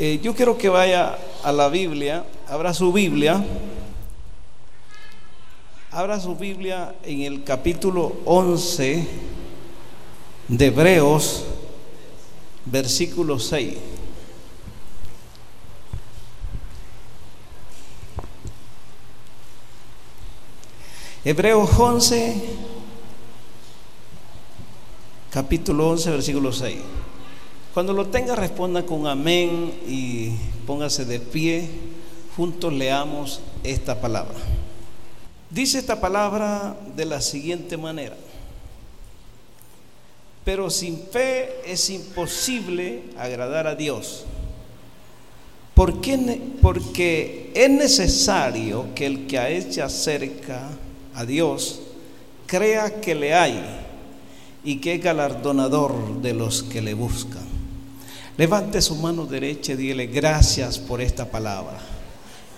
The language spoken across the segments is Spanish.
Eh, yo quiero que vaya a la Biblia, abra su Biblia, abra su Biblia en el capítulo 11 de Hebreos, versículo 6. Hebreos 11, capítulo 11, versículo 6. Cuando lo tenga, responda con amén y póngase de pie. Juntos leamos esta palabra. Dice esta palabra de la siguiente manera. Pero sin fe es imposible agradar a Dios. ¿Por qué? Porque es necesario que el que a él se acerca a Dios crea que le hay y que es galardonador de los que le buscan. Levante su mano derecha y dile gracias por esta palabra.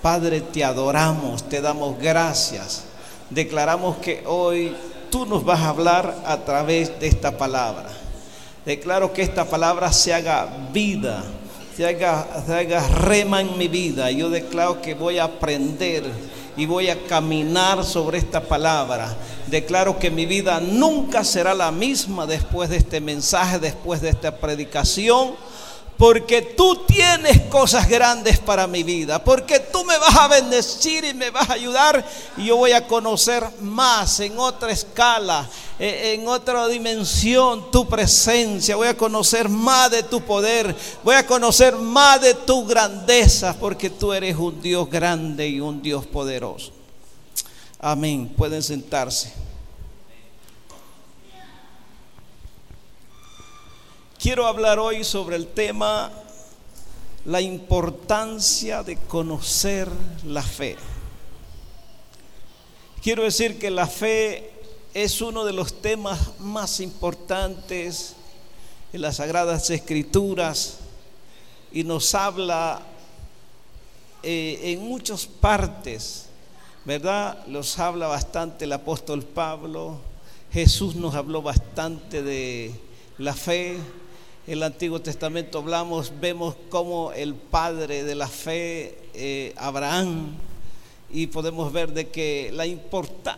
Padre, te adoramos, te damos gracias. Declaramos que hoy tú nos vas a hablar a través de esta palabra. Declaro que esta palabra se haga vida, se haga, se haga rema en mi vida. Yo declaro que voy a aprender y voy a caminar sobre esta palabra. Declaro que mi vida nunca será la misma después de este mensaje, después de esta predicación porque tú tienes cosas grandes para mi vida, porque tú me vas a bendecir y me vas a ayudar y yo voy a conocer más en otra escala, e, en otra dimensión tu presencia, voy a conocer más de tu poder, voy a conocer más de tu grandeza, porque tú eres un Dios grande y un Dios poderoso. Amén, pueden sentarse. Quiero hablar hoy sobre el tema la importancia de conocer la fe. Quiero decir que la fe es uno de los temas más importantes en las Sagradas Escrituras y nos habla eh, en muchas partes, ¿verdad? Los habla bastante el apóstol Pablo, Jesús nos habló bastante de la fe, el Antiguo Testamento hablamos, vemos como el padre de la fe, eh, Abraham, y podemos ver de que la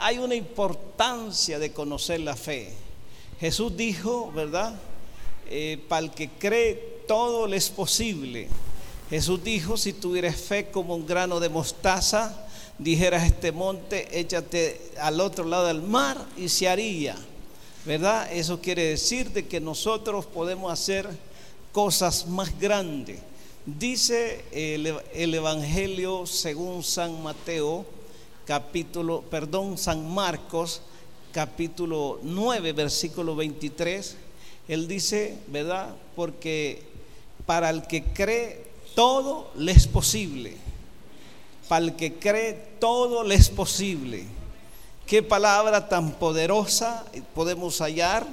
hay una importancia de conocer la fe. Jesús dijo, ¿verdad? Eh, para el que cree, todo le es posible. Jesús dijo, si tuvieras fe como un grano de mostaza, dijeras este monte, échate al otro lado del mar y se haría. ¿Verdad? Eso quiere decir de que nosotros podemos hacer cosas más grandes. Dice el, el, Evangelio según San Mateo, capítulo, perdón, San Marcos, capítulo 9, versículo 23. Él dice, ¿verdad? Porque para el que cree todo le es posible. Para el que cree todo le es posible. Qué palabra tan poderosa podemos hallar.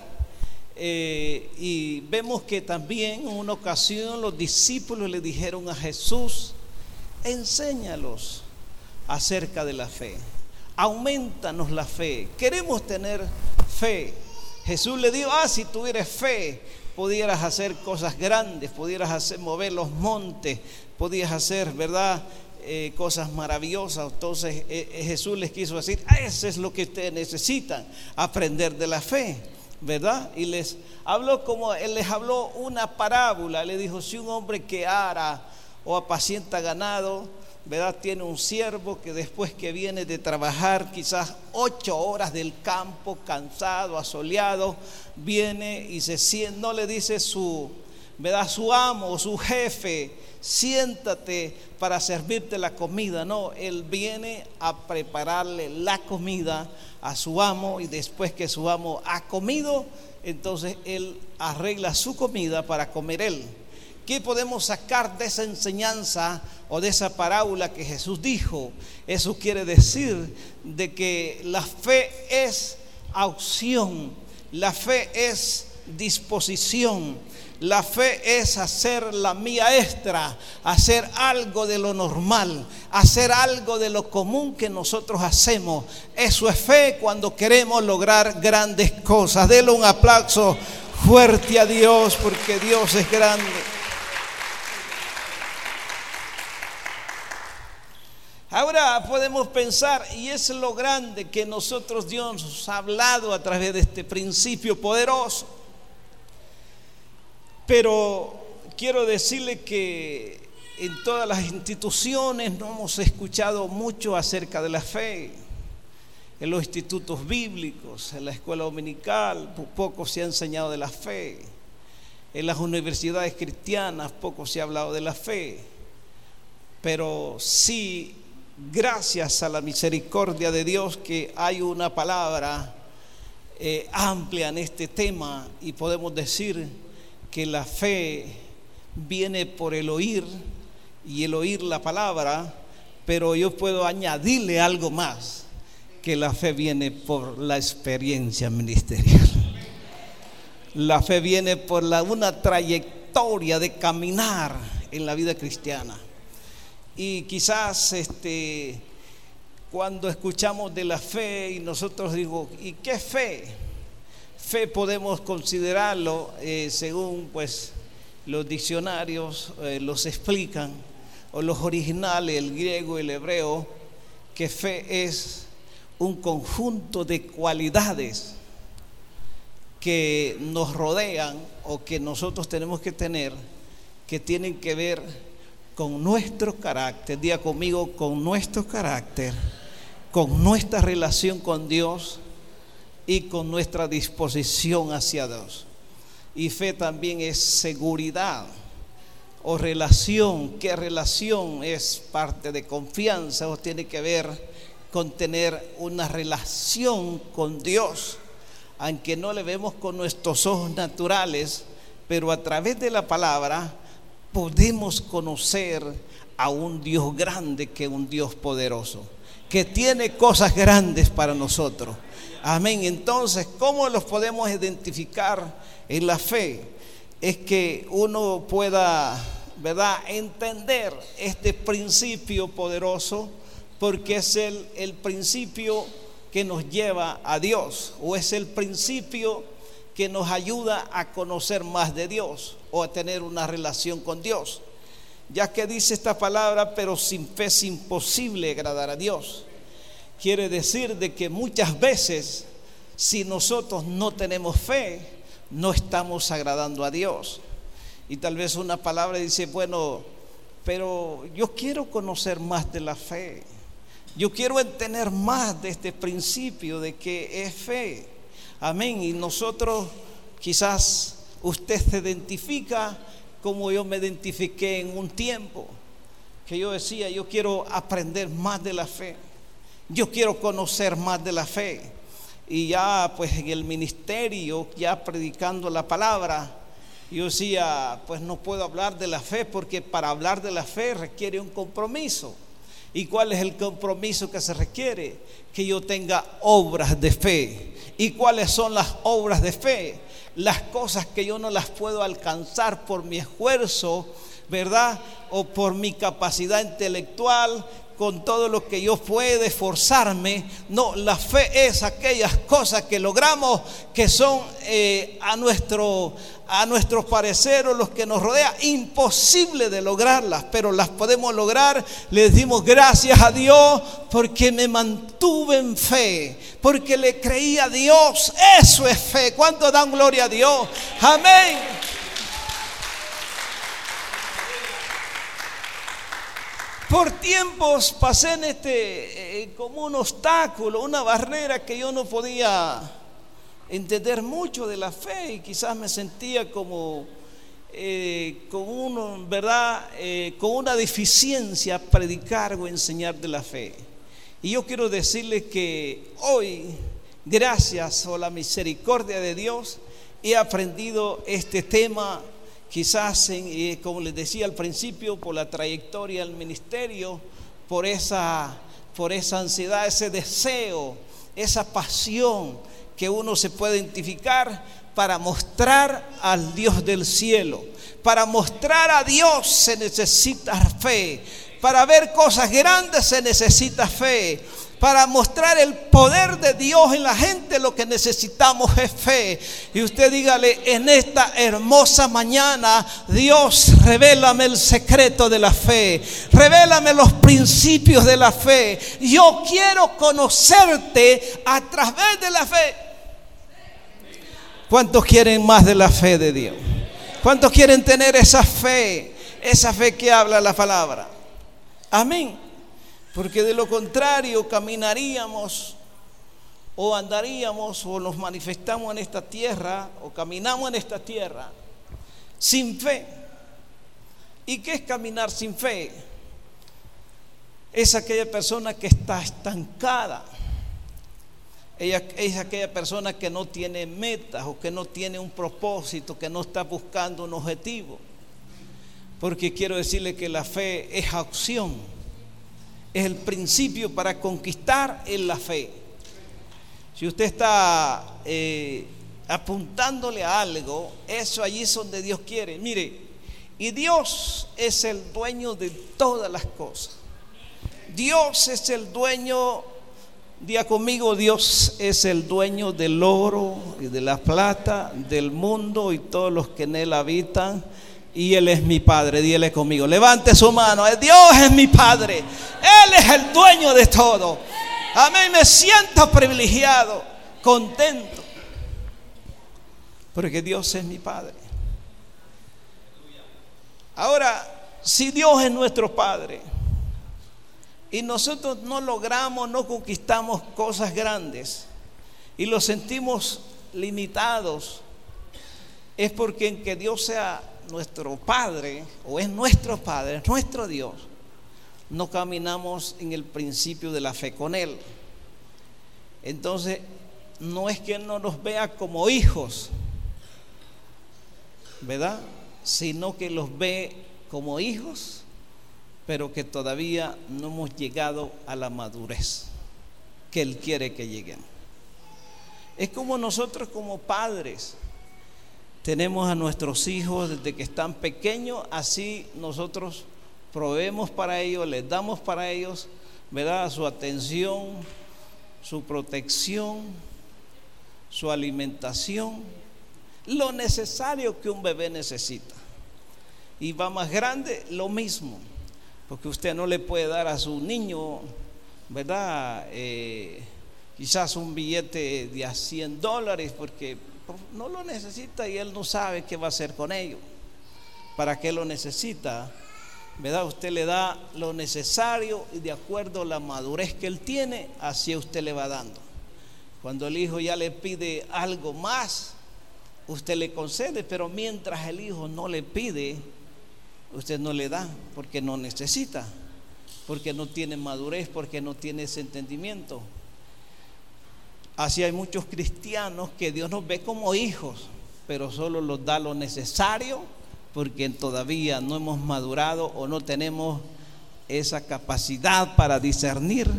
Eh, y vemos que también en una ocasión los discípulos le dijeron a Jesús, enséñalos acerca de la fe, aumentanos la fe, queremos tener fe. Jesús le dijo, ah, si tuvieras fe, pudieras hacer cosas grandes, pudieras hacer mover los montes, podías hacer, ¿verdad? Eh, cosas maravillosas. Entonces eh, eh, Jesús les quiso decir, ah, eso es lo que ustedes necesitan, aprender de la fe, ¿verdad? Y les habló como, él les habló una parábola, le dijo, si un hombre que ara o apacienta ganado, ¿verdad? Tiene un siervo que después que viene de trabajar quizás ocho horas del campo, cansado, asoleado, viene y se siente, no le dice su, ¿verdad? Su amo, su jefe, siéntate para servirte la comida. No, él viene a prepararle la comida a su amo y después que su amo ha comido, entonces él arregla su comida para comer él. ¿Qué podemos sacar de esa enseñanza o de esa parábola que Jesús dijo? Eso quiere decir de que la fe es opción, la fe es disposición, la fe es hacer la mía extra, hacer algo de lo normal, hacer algo de lo común que nosotros hacemos. Eso es fe cuando queremos lograr grandes cosas. Dele un aplauso fuerte a Dios porque Dios es grande. Ahora podemos pensar, y es lo grande que nosotros Dios nos ha hablado a través de este principio poderoso pero quiero decirle que en todas las instituciones no hemos escuchado mucho acerca de la fe. En los institutos bíblicos, en la escuela dominical, poco se ha enseñado de la fe. En las universidades cristianas poco se ha hablado de la fe. Pero sí gracias a la misericordia de Dios que hay una palabra eh, amplia en este tema y podemos decir que la fe viene por el oír y el oír la palabra, pero yo puedo añadirle algo más, que la fe viene por la experiencia ministerial. La fe viene por la, una trayectoria de caminar en la vida cristiana. Y quizás este, cuando escuchamos de la fe y nosotros digo, ¿y qué fe? Fe podemos considerarlo eh, según pues los diccionarios eh, los explican, o los originales, el griego y el hebreo, que fe es un conjunto de cualidades que nos rodean o que nosotros tenemos que tener, que tienen que ver con nuestro carácter, diga conmigo, con nuestro carácter, con nuestra relación con Dios y con nuestra disposición hacia Dios. Y fe también es seguridad o relación. ¿Qué relación es parte de confianza o tiene que ver con tener una relación con Dios? Aunque no le vemos con nuestros ojos naturales, pero a través de la palabra podemos conocer a un Dios grande que un Dios poderoso, que tiene cosas grandes para nosotros. Amén. Entonces, ¿cómo los podemos identificar en la fe? Es que uno pueda, ¿verdad?, entender este principio poderoso, porque es el, el principio que nos lleva a Dios, o es el principio que nos ayuda a conocer más de Dios o a tener una relación con Dios. Ya que dice esta palabra, pero sin fe es imposible agradar a Dios. Quiere decir de que muchas veces si nosotros no tenemos fe, no estamos agradando a Dios. Y tal vez una palabra dice, bueno, pero yo quiero conocer más de la fe. Yo quiero entender más de este principio de que es fe. Amén. Y nosotros quizás usted se identifica como yo me identifiqué en un tiempo, que yo decía, yo quiero aprender más de la fe, yo quiero conocer más de la fe. Y ya pues en el ministerio, ya predicando la palabra, yo decía, pues no puedo hablar de la fe porque para hablar de la fe requiere un compromiso. ¿Y cuál es el compromiso que se requiere? Que yo tenga obras de fe. ¿Y cuáles son las obras de fe? Las cosas que yo no las puedo alcanzar por mi esfuerzo, ¿verdad? O por mi capacidad intelectual, con todo lo que yo puedo esforzarme. No, la fe es aquellas cosas que logramos que son eh, a, nuestro, a nuestro parecer los que nos rodea imposible de lograrlas, pero las podemos lograr. Le decimos gracias a Dios porque me mantuve en fe, porque le creí a Dios. Eso es fe. ¿Cuánto dan gloria a Dios? Amén. Por tiempos pasé en este eh, como un obstáculo, una barrera que yo no podía entender mucho de la fe y quizás me sentía como eh, con uno, verdad, eh, con una deficiencia predicar o enseñar de la fe. Y yo quiero decirles que hoy, gracias a la misericordia de Dios, he aprendido este tema quizás, eh, como les decía al principio, por la trayectoria del ministerio, por esa, por esa ansiedad, ese deseo, esa pasión que uno se puede identificar para mostrar al Dios del cielo. Para mostrar a Dios se necesita fe. Para ver cosas grandes se necesita fe. Para mostrar el poder de Dios en la gente lo que necesitamos es fe. Y usted dígale, en esta hermosa mañana, Dios, revélame el secreto de la fe. Revélame los principios de la fe. Yo quiero conocerte a través de la fe. ¿Cuántos quieren más de la fe de Dios? ¿Cuántos quieren tener esa fe? Esa fe que habla la palabra. Amén. Porque de lo contrario caminaríamos o andaríamos o nos manifestamos en esta tierra o caminamos en esta tierra sin fe. ¿Y qué es caminar sin fe? Es aquella persona que está estancada. Ella es aquella persona que no tiene metas o que no tiene un propósito, que no está buscando un objetivo. Porque quiero decirle que la fe es acción es el principio para conquistar en la fe. Si usted está eh, apuntándole a algo, eso allí es donde Dios quiere. Mire, y Dios es el dueño de todas las cosas. Dios es el dueño, día conmigo, Dios es el dueño del oro y de la plata, del mundo y todos los que en él habitan y Él es mi Padre. Dile conmigo, levante su mano. Dios es mi Padre. Él es el dueño de todo. Amén. Me siento privilegiado, contento. Porque Dios es mi Padre. Ahora, si Dios es nuestro Padre y nosotros no logramos, no conquistamos cosas grandes y lo sentimos limitados, es porque en que Dios sea nuestro Padre, o es nuestro Padre, nuestro Dios, no caminamos en el principio de la fe con Él. Entonces, no es que no nos vea como hijos, ¿verdad? Sino que los ve como hijos, pero que todavía no hemos llegado a la madurez que Él quiere que lleguemos. Es como nosotros como padres tenemos a nuestros hijos desde que están pequeños, así nosotros proveemos para ellos, les damos para ellos, ¿verdad? Su atención, su protección, su alimentación, lo necesario que un bebé necesita. Y va más grande, lo mismo, porque usted no le puede dar a su niño, ¿verdad? Eh, quizás un billete de a 100 dólares, porque no lo necesita y él no sabe qué va a hacer con ello. ¿Para qué lo necesita? ¿Verdad? Usted le da lo necesario y de acuerdo a la madurez que él tiene, así usted le va dando. Cuando el hijo ya le pide algo más, usted le concede, pero mientras el hijo no le pide, usted no le da porque no necesita, porque no tiene madurez, porque no tiene ese entendimiento. Así hay muchos cristianos que Dios nos ve como hijos, pero solo nos da lo necesario porque todavía no hemos madurado o no tenemos esa capacidad para discernir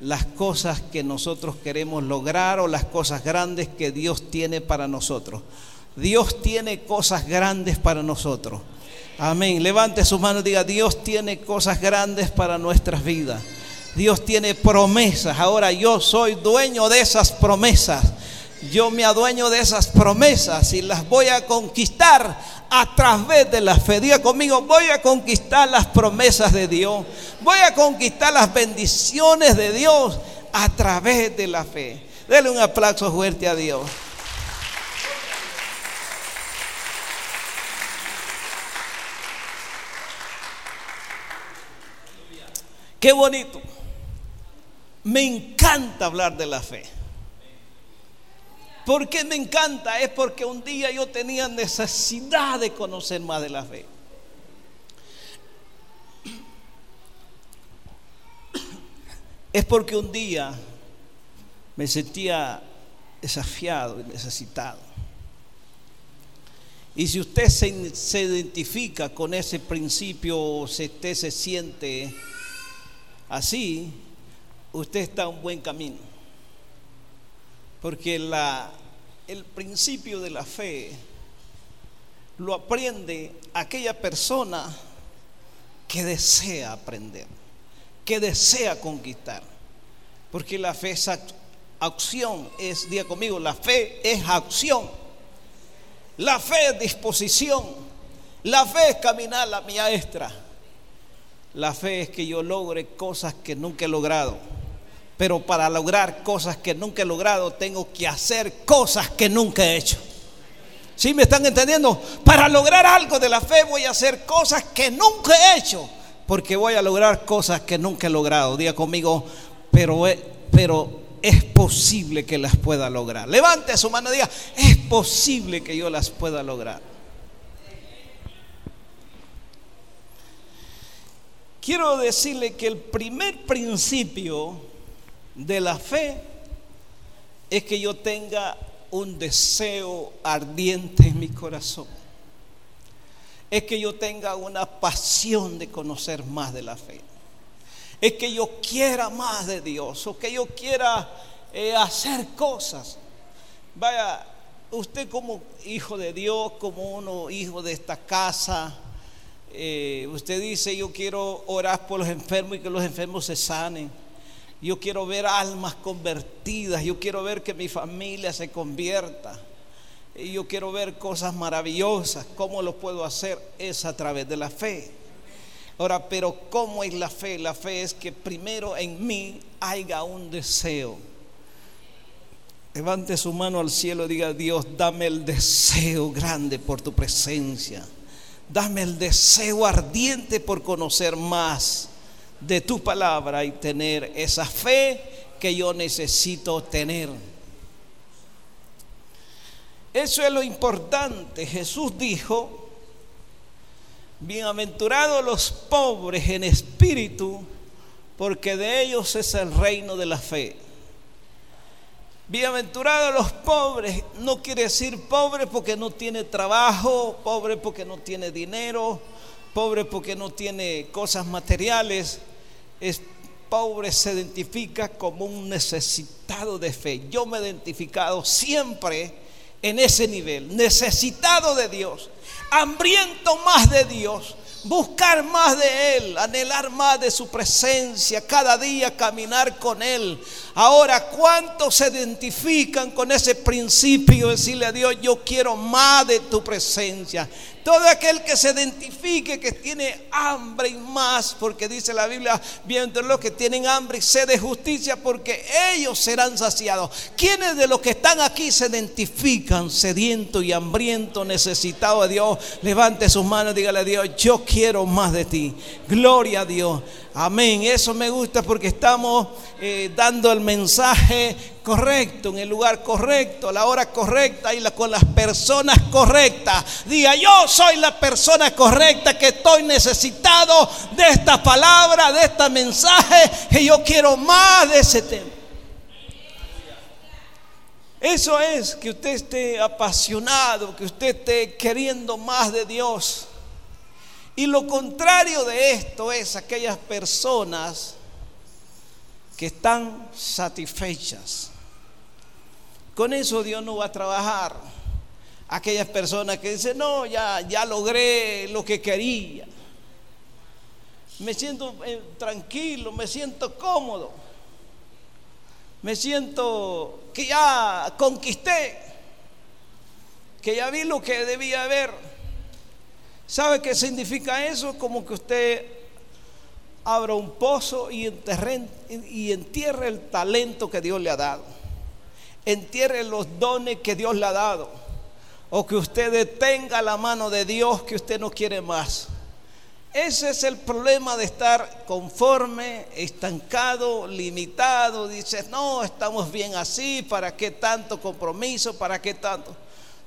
las cosas que nosotros queremos lograr o las cosas grandes que Dios tiene para nosotros. Dios tiene cosas grandes para nosotros. Amén. Levante su mano y diga, Dios tiene cosas grandes para nuestras vidas. Dios tiene promesas. Ahora yo soy dueño de esas promesas. Yo me adueño de esas promesas y las voy a conquistar a través de la fe. Diga conmigo, voy a conquistar las promesas de Dios. Voy a conquistar las bendiciones de Dios a través de la fe. Dele un aplauso fuerte a Dios. Qué bonito. Me encanta hablar de la fe. ¿Por qué me encanta? Es porque un día yo tenía necesidad de conocer más de la fe. Es porque un día me sentía desafiado y necesitado. Y si usted se, se identifica con ese principio, si usted se siente así, usted está en un buen camino. Porque la, el principio de la fe lo aprende aquella persona que desea aprender, que desea conquistar. Porque la fe es acción, es, día conmigo, la fe es acción. La fe es disposición. La fe es caminar la maestra. La fe es que yo logre cosas que nunca he logrado. Pero para lograr cosas que nunca he logrado, tengo que hacer cosas que nunca he hecho. ¿Sí me están entendiendo? Para lograr algo de la fe voy a hacer cosas que nunca he hecho. Porque voy a lograr cosas que nunca he logrado. Diga conmigo, pero, pero es posible que las pueda lograr. Levante su mano y diga, es posible que yo las pueda lograr. Quiero decirle que el primer principio de la fe es que yo tenga un deseo ardiente en mi corazón. Es que yo tenga una pasión de conocer más de la fe. Es que yo quiera más de Dios o que yo quiera eh, hacer cosas. Vaya, usted como hijo de Dios, como uno hijo de esta casa, eh, usted dice yo quiero orar por los enfermos y que los enfermos se sanen. Yo quiero ver almas convertidas. Yo quiero ver que mi familia se convierta. Y yo quiero ver cosas maravillosas. ¿Cómo lo puedo hacer? Es a través de la fe. Ahora, pero ¿cómo es la fe? La fe es que primero en mí haya un deseo. Levante su mano al cielo y diga, Dios, dame el deseo grande por tu presencia. Dame el deseo ardiente por conocer más de tu palabra y tener esa fe que yo necesito tener. Eso es lo importante. Jesús dijo, bienaventurados los pobres en espíritu, porque de ellos es el reino de la fe. Bienaventurados los pobres, no quiere decir pobre porque no tiene trabajo, pobre porque no tiene dinero, pobre porque no tiene cosas materiales, es pobre se identifica como un necesitado de fe. Yo me he identificado siempre en ese nivel, necesitado de Dios, hambriento más de Dios, buscar más de Él, anhelar más de su presencia, cada día caminar con Él. Ahora, ¿cuántos se identifican con ese principio? Decirle a Dios, yo quiero más de tu presencia. Todo aquel que se identifique que tiene hambre y más, porque dice la Biblia, bien los que tienen hambre y sed de justicia, porque ellos serán saciados. ¿Quiénes de los que están aquí se identifican sediento y hambriento, necesitado de Dios? Levante sus manos dígale a Dios, yo quiero más de ti. Gloria a Dios. Amén. Eso me gusta porque estamos eh, dando el mensaje correcto, en el lugar correcto, a la hora correcta y con las personas correctas. Diga, yo soy la persona correcta que estoy necesitado de esta palabra, de este mensaje, y yo quiero más de ese tema. Eso es que usted esté apasionado, que usted esté queriendo más de Dios. Y lo contrario de esto es aquellas personas que están satisfechas. Con eso Dios no va a trabajar. Aquellas personas que dicen, no, ya, ya logré lo que quería. Me siento eh, tranquilo, me siento cómodo. Me siento que ya conquisté, que ya vi lo que debía haber. ¿Sabe qué significa eso? Como que usted abra un pozo y, entierre el talento que Dios le ha dado. Entierre los dones que Dios le ha dado. O que usted detenga la mano de Dios que usted no quiere más. Ese es el problema de estar conforme, estancado, limitado. Dices, no, estamos bien así, ¿para qué tanto compromiso? ¿Para qué tanto?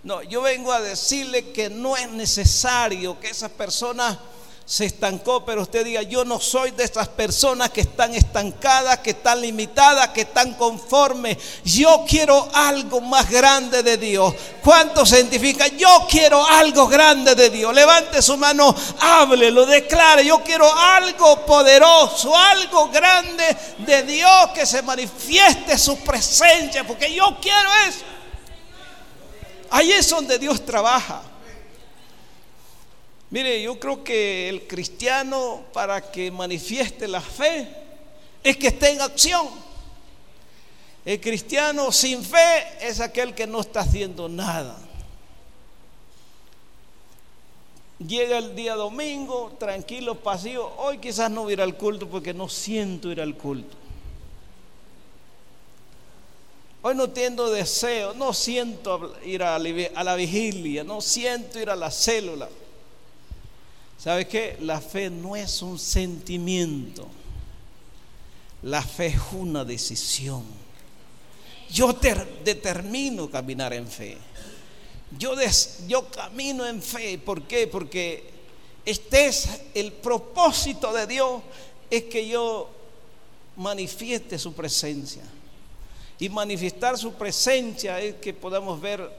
No, yo vengo a decirle que no es necesario que esa persona se estancó, pero usted diga, yo no soy de esas personas que están estancadas, que están limitadas, que están conformes. Yo quiero algo más grande de Dios. ¿Cuánto se identifica? Yo quiero algo grande de Dios. Levante su mano, hable, lo declare. Yo quiero algo poderoso, algo grande de Dios que se manifieste su presencia, porque yo quiero eso. Ahí es donde Dios trabaja. Mire, yo creo que el cristiano para que manifieste la fe es que esté en acción. El cristiano sin fe es aquel que no está haciendo nada. Llega el día domingo, tranquilo, pasivo. Hoy quizás no voy a ir al culto porque no siento ir al culto. Hoy no tengo deseo, no siento ir a la vigilia, no siento ir a la célula. ¿Sabe qué? La fe no es un sentimiento. La fe es una decisión. Yo determino caminar en fe. Yo camino en fe. ¿Por qué? Porque este es el propósito de Dios, es que yo manifieste su presencia. Y manifestar su presencia es que podamos ver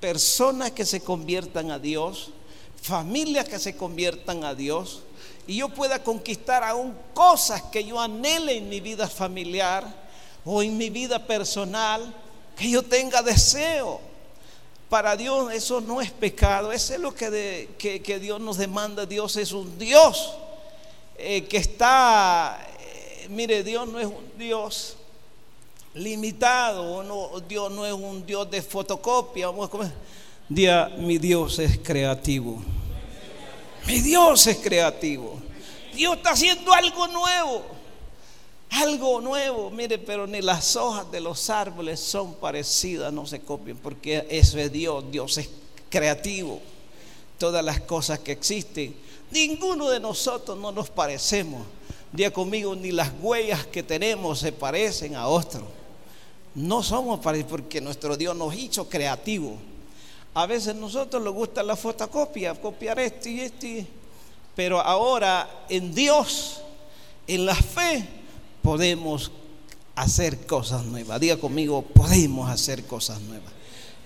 personas que se conviertan a Dios, familias que se conviertan a Dios y yo pueda conquistar aún cosas que yo anhele en mi vida familiar o en mi vida personal, que yo tenga deseo. Para Dios eso no es pecado, eso es lo que, que, Dios nos demanda. Dios es un Dios eh, que está, eh, mire, Dios no es un Dios limitado, no, Dios no es un Dios de fotocopia. Día, mi Dios es creativo. Mi Dios es creativo. Dios está haciendo algo nuevo. Algo nuevo. Mire, pero ni las hojas de los árboles son parecidas, no se copien, porque eso es Dios. Dios es creativo. Todas las cosas que existen, ninguno de nosotros no nos parecemos. Día conmigo, ni las huellas que tenemos se parecen a otro. No somos parecidos porque nuestro Dios nos hizo creativo. A veces nosotros nos gusta la fotocopia, copiar esto y esto. Pero ahora en Dios, en la fe, podemos hacer cosas nuevas. Diga conmigo, podemos hacer cosas nuevas.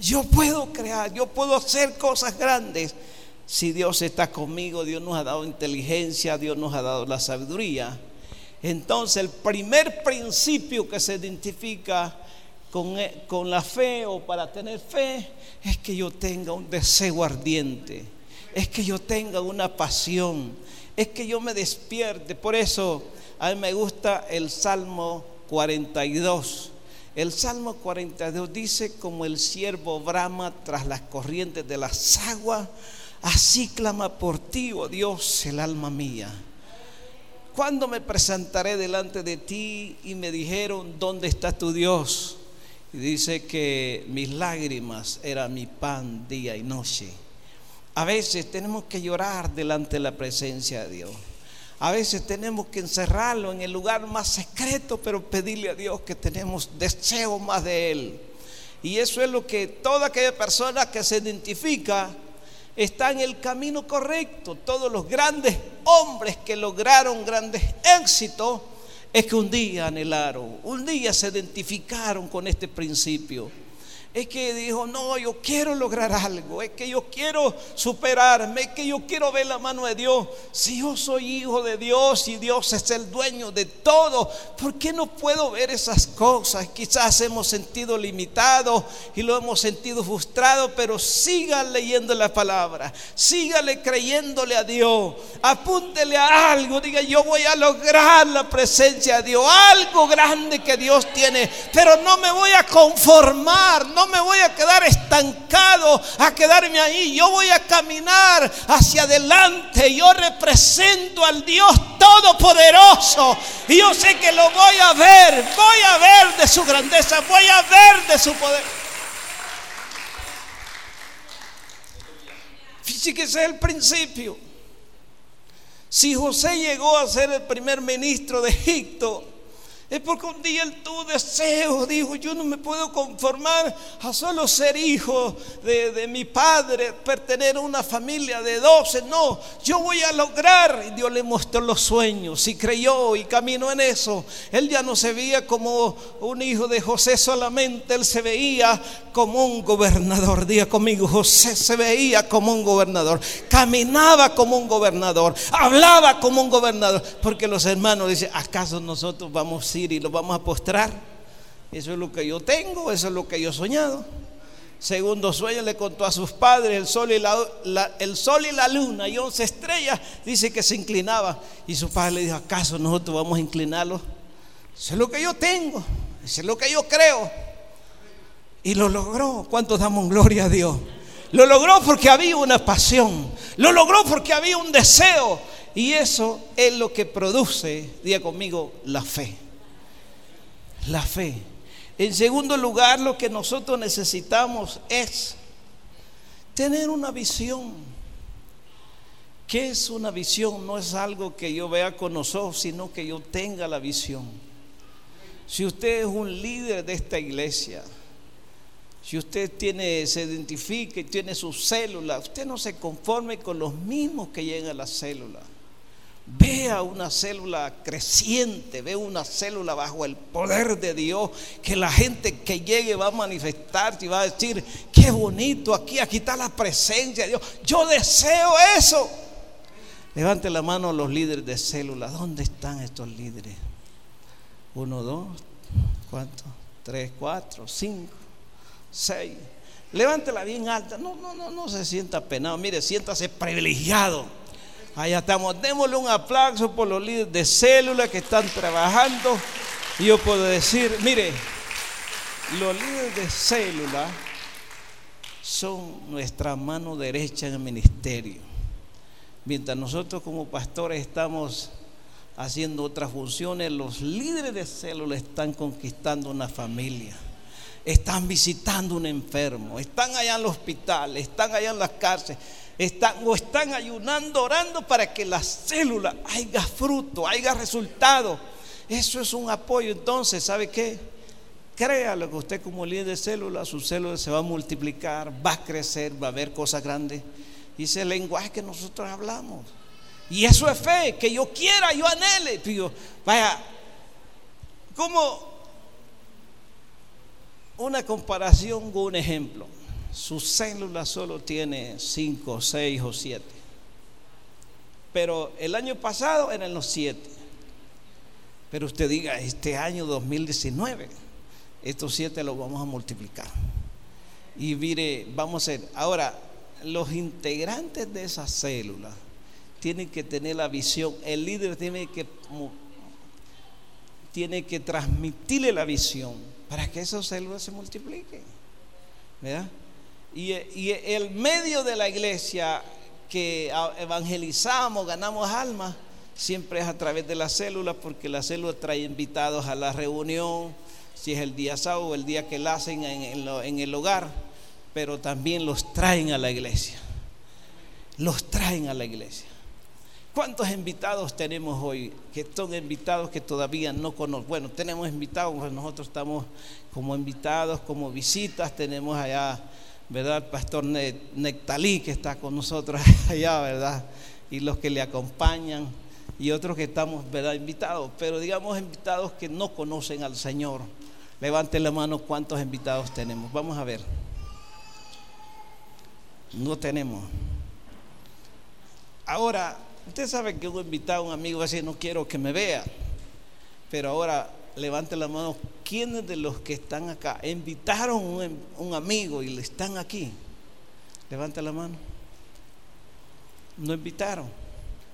Yo puedo crear, yo puedo hacer cosas grandes. Si Dios está conmigo, Dios nos ha dado inteligencia, Dios nos ha dado la sabiduría. Entonces el primer principio que se identifica eh, con, la fe o para tener fe es que yo tenga un deseo ardiente, es que yo tenga una pasión, es que yo me despierte. Por eso a mí me gusta el Salmo 42. El Salmo 42 dice, como el siervo brama tras las corrientes de las aguas, así clama por ti, oh Dios, el alma mía. Cuando me presentaré delante de ti y me dijeron, ¿dónde está tu Dios? Y dice que mis lágrimas eran mi pan día y noche. A veces tenemos que llorar delante de la presencia de Dios. A veces tenemos que encerrarlo en el lugar más secreto, pero pedirle a Dios que tenemos deseo más de Él. Y eso es lo que toda aquella persona que se identifica está en el camino correcto. Todos los grandes hombres que lograron grandes éxitos es que un día anhelaron, un día se identificaron con este principio es que dijo, no, yo quiero lograr algo, es que yo quiero superarme, es que yo quiero ver la mano de Dios. Si yo soy hijo de Dios y Dios es el dueño de todo, ¿por qué no puedo ver esas cosas? Quizás hemos sentido limitado y lo hemos sentido frustrado, pero siga leyendo la palabra, sígale creyéndole a Dios, apúntele a algo, diga, yo voy a lograr la presencia de Dios, algo grande que Dios tiene, pero no me voy a conformar, me voy a quedar estancado, a quedarme ahí. Yo voy a caminar hacia adelante. Yo represento al Dios Todopoderoso. Y yo sé que lo voy a ver. Voy a ver de su grandeza. Voy a ver de su poder. Fíjese el principio. Si José llegó a ser el primer ministro de Egipto, es porque un día él tuvo deseo, dijo, yo no me puedo conformar a solo ser hijo de, mi padre, pertenecer a una familia de doce, no, yo voy a lograr. Y Dios le mostró los sueños y creyó y caminó en eso. Él ya no se veía como un hijo de José solamente, él se veía como un gobernador. Diga conmigo, José se veía como un gobernador, caminaba como un gobernador, hablaba como un gobernador, porque los hermanos dicen, ¿acaso nosotros vamos y lo vamos a postrar. Eso es lo que yo tengo, eso es lo que yo he soñado. Segundo sueño le contó a sus padres el sol y la, el sol y la luna y once estrellas. Dice que se inclinaba y su padre le dijo, ¿acaso nosotros vamos a inclinarlo? Eso es lo que yo tengo. Eso es lo que yo creo. Y lo logró. ¿Cuántos damos gloria a Dios? Lo logró porque había una pasión. Lo logró porque había un deseo. Y eso es lo que produce, diga conmigo, la fe. La fe. En segundo lugar, lo que nosotros necesitamos es tener una visión. ¿Qué es una visión? No es algo que yo vea con los ojos, sino que yo tenga la visión. Si usted es un líder de esta iglesia, si usted tiene, se identifica y tiene sus células, usted no se conforme con los mismos que llegan a la célula. Vea una célula creciente, vea una célula bajo el poder de Dios, que la gente que llegue va a manifestar y va a decir, qué bonito aquí, aquí está la presencia de Dios. Yo deseo eso. Levante la mano los líderes de célula. ¿Dónde están estos líderes? Uno, dos, ¿cuántos? Tres, cuatro, cinco, seis. Levántela bien alta. No, no, no, no se sienta penado. Mire, siéntase privilegiado. Allá estamos. Démosle un aplauso por los líderes de célula que están trabajando. Y yo puedo decir, mire, los líderes de célula son nuestra mano derecha en el ministerio. Mientras nosotros como pastores estamos haciendo otras funciones, los líderes de célula están conquistando una familia, están visitando un enfermo, están allá en el hospital, están allá en las cárceles, están, o están ayunando, orando para que la célula haya fruto, haya resultado. Eso es un apoyo. Entonces, ¿sabe qué? Créalo que usted como líder de célula, su célula se va a multiplicar, va a crecer, va a haber cosas grandes. Y ese lenguaje que nosotros hablamos. Y eso es fe, que yo quiera, yo anhele. Digo, vaya, como una comparación un ejemplo. Su célula solo tiene 5, 6 o 7. Pero el año pasado eran los 7. Pero usted diga, este año 2019, estos 7 los vamos a multiplicar. Y mire, vamos a hacer. Ahora, los integrantes de esa célula tienen que tener la visión, el líder tiene que, tiene que transmitirle la visión para que esas células se multipliquen. ¿verdad? Y, el medio de la iglesia que evangelizamos, ganamos almas, siempre es a través de la célula, porque la célula trae invitados a la reunión, si es el día sábado el día que la hacen en, el hogar pero también los traen a la iglesia. Los traen a la iglesia. ¿Cuántos invitados tenemos hoy que son invitados que todavía no conocen? Bueno, tenemos invitados, nosotros estamos como invitados, como visitas, tenemos allá, ¿verdad? El pastor Nectalí que está con nosotros allá, ¿verdad? Y los que le acompañan y otros que estamos, ¿verdad? Invitados, pero digamos invitados que no conocen al Señor. Levante la mano cuántos invitados tenemos. Vamos a ver. No tenemos. Ahora, usted sabe que un invitado, un amigo, así no quiero que me vea. Pero ahora levante la mano. ¿Quiénes de los que están acá invitaron un, un amigo y le están aquí? Levante la mano. No invitaron.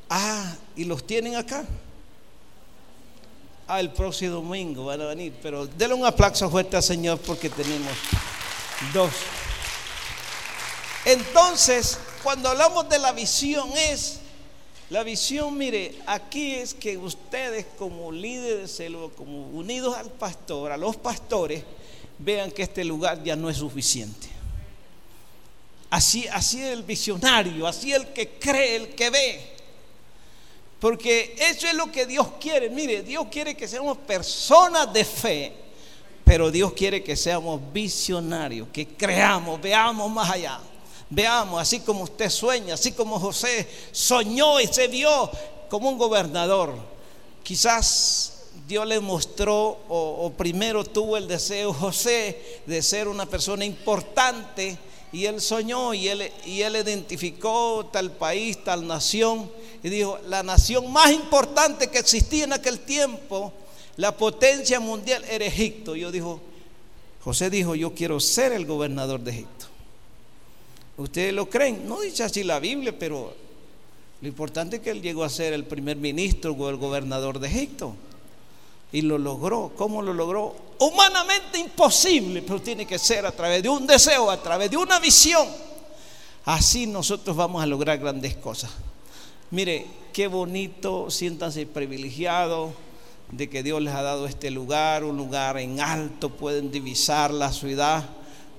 Ah, y los tienen acá. Ah, el próximo domingo van a venir. Pero denle un aplauso fuerte al Señor porque tenemos dos. Entonces, cuando hablamos de la visión es, la visión, mire, aquí es que ustedes como líderes como unidos al pastor, a los pastores, vean que este lugar ya no es suficiente. Así, así el visionario, así el que cree, el que ve. Porque eso es lo que Dios quiere. Mire, Dios quiere que seamos personas de fe, pero Dios quiere que seamos visionarios, que creamos, veamos más allá. Veamos, así como usted sueña, así como José soñó y se vio como un gobernador. Quizás Dios le mostró o, primero tuvo el deseo José de ser una persona importante y él soñó y él, y él identificó tal país, tal nación y dijo, la nación más importante que existía en aquel tiempo, la potencia mundial era Egipto. Y yo dijo, José dijo, yo quiero ser el gobernador de Egipto. ¿Ustedes lo creen? No dice así la Biblia, pero lo importante es que él llegó a ser el primer ministro o el gobernador de Egipto. Y lo logró. ¿Cómo lo logró? humanamente imposible, pero tiene que ser a través de un deseo, a través de una visión. Así nosotros vamos a lograr grandes cosas. Mire, qué bonito, siéntanse privilegiados de que Dios les ha dado este lugar, un lugar en alto, pueden divisar la ciudad.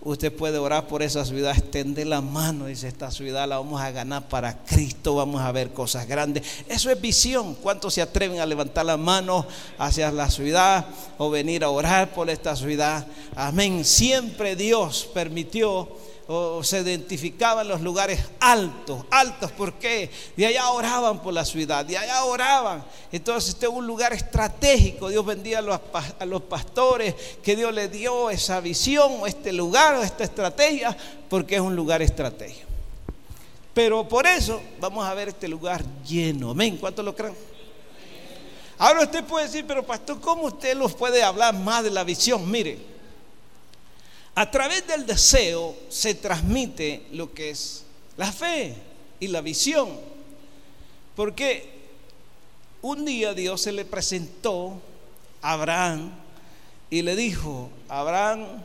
Usted puede orar por esa ciudad, extender la mano, dice esta ciudad la vamos a ganar para Cristo, vamos a ver cosas grandes. Eso es visión. ¿Cuántos se atreven a levantar la mano hacia la ciudad o venir a orar por esta ciudad? Amén. Siempre Dios permitió o se identificaban los lugares altos, altos, porque de allá oraban por la ciudad, de allá oraban. Entonces este es un lugar estratégico. Dios bendiga a los, pastores que Dios le dio esa visión, este lugar, esta estrategia, porque es un lugar estratégico. Pero por eso vamos a ver este lugar lleno. Amén. ¿Cuántos lo creen? Ahora usted puede decir, pero pastor, ¿cómo usted los puede hablar más de la visión? Mire, a través del deseo se transmite lo que es la fe y la visión. Porque un día Dios se le presentó a Abraham y le dijo, Abraham,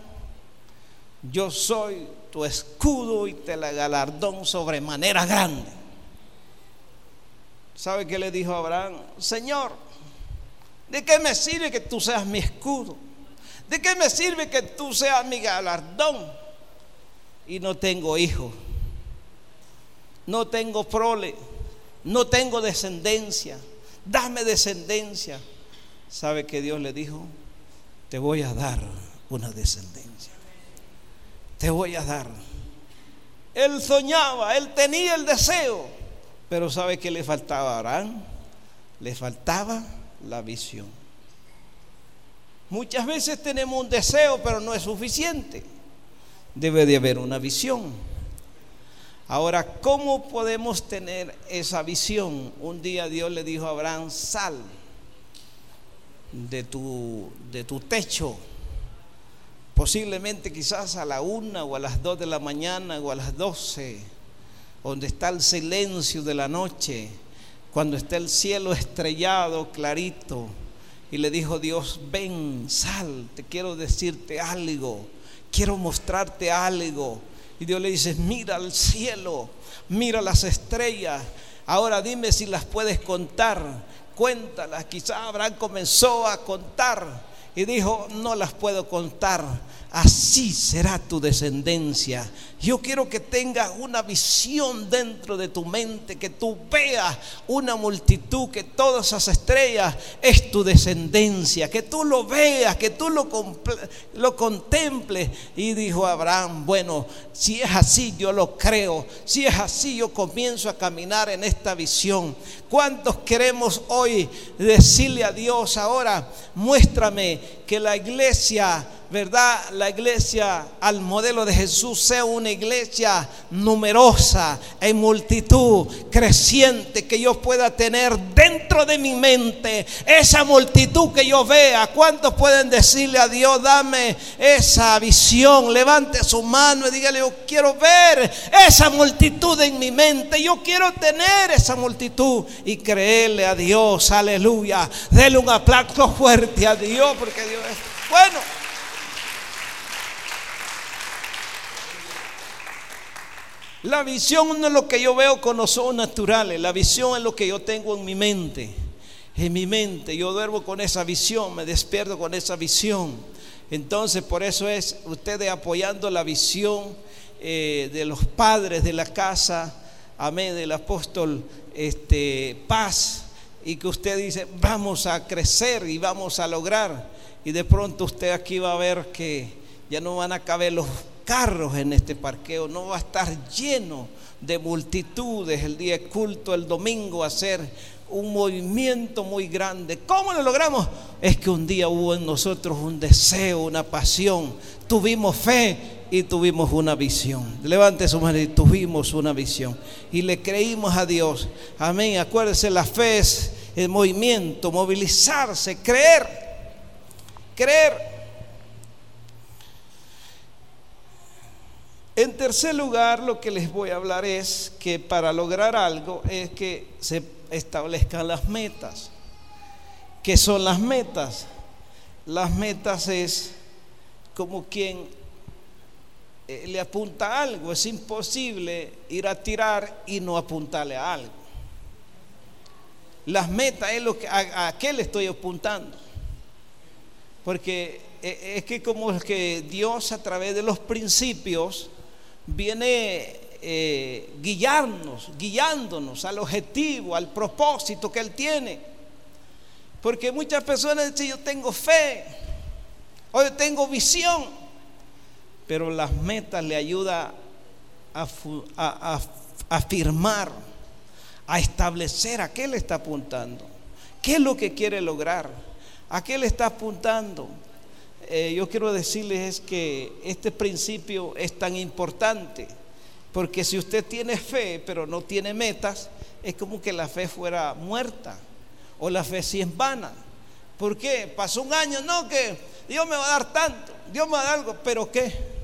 yo soy tu escudo y te la galardón sobremanera grande. ¿Sabe qué le dijo Abraham? Señor, ¿de qué me sirve que tú seas mi escudo? ¿De qué me sirve que tú seas mi galardón y no tengo hijo? No tengo prole, no tengo descendencia. Dame descendencia. ¿Sabe que Dios le dijo? Te voy a dar una descendencia. Te voy a dar. Él soñaba, él tenía el deseo, pero ¿sabe qué le faltaba a Abraham? Le faltaba la visión. Muchas veces tenemos un deseo, pero no es suficiente. Debe de haber una visión. Ahora, ¿cómo podemos tener esa visión? Un día Dios le dijo a Abraham, sal de tu, de tu techo. Posiblemente quizás a la una o a las dos de la mañana o a las doce, donde está el silencio de la noche, cuando está el cielo estrellado, clarito y le dijo Dios, ven, sal, te quiero decirte algo, quiero mostrarte algo. Y Dios le dice, mira al cielo, mira las estrellas, ahora dime si las puedes contar, cuéntalas. Quizá Abraham comenzó a contar y dijo, no las puedo contar, así será tu descendencia. Yo quiero que tengas una visión dentro de tu mente, que tú veas una multitud, que todas esas estrellas es tu descendencia, que tú lo veas, que tú lo, lo contemples. Y dijo Abraham, bueno, si es así, yo lo creo. Si es así, yo comienzo a caminar en esta visión. ¿Cuántos queremos hoy decirle a Dios ahora, muéstrame que la iglesia ¿verdad? La iglesia al modelo de Jesús sea una iglesia numerosa, en multitud, creciente, que yo pueda tener dentro de mi mente esa multitud que yo vea. ¿Cuántos pueden decirle a Dios, dame esa visión? Levante su mano y dígale, yo quiero ver esa multitud en mi mente. Yo quiero tener esa multitud y creerle a Dios. Aleluya. Dele un aplauso fuerte a Dios porque Dios es bueno. La visión no es lo que yo veo con los ojos naturales, la visión es lo que yo tengo en mi mente. En mi mente, yo duermo con esa visión, me despierto con esa visión. Entonces, por eso es ustedes apoyando la visión eh, de los padres de la casa, amén, del apóstol este, Paz, y que usted dice, vamos a crecer y vamos a lograr. Y de pronto usted aquí va a ver que ya no van a caber los carros en este parqueo, no va a estar lleno de multitudes el día de culto, el domingo, hacer un movimiento muy grande. ¿Cómo lo logramos? Es que un día hubo en nosotros un deseo, una pasión, tuvimos fe y tuvimos una visión. Levante su mano y tuvimos una visión. Y le creímos a Dios. Amén. Acuérdese, la fe es el movimiento, movilizarse, creer. Creer. En tercer lugar, lo que les voy a hablar es que para lograr algo es que se establezcan las metas. ¿Qué son las metas? las metas es como quien eh, le apunta a algo. Es imposible ir a tirar y no apuntarle a algo. Las metas es lo que a, qué le estoy apuntando. Porque eh, es que como que Dios a través de los principios viene eh, guiarnos, guiándonos al objetivo, al propósito que Él tiene. Porque muchas personas dicen, yo tengo fe, o yo tengo visión, pero las metas le ayudan a, a, afirmar, a establecer a qué le está apuntando, qué es lo que quiere lograr, a qué le está apuntando. Eh, yo quiero decirles es que este principio es tan importante, porque si usted tiene fe pero no tiene metas, es como que la fe fuera muerta o la fe si es vana. ¿Por qué? Pasó un año, no, que Dios me va a dar tanto, Dios me va a dar algo, pero ¿qué?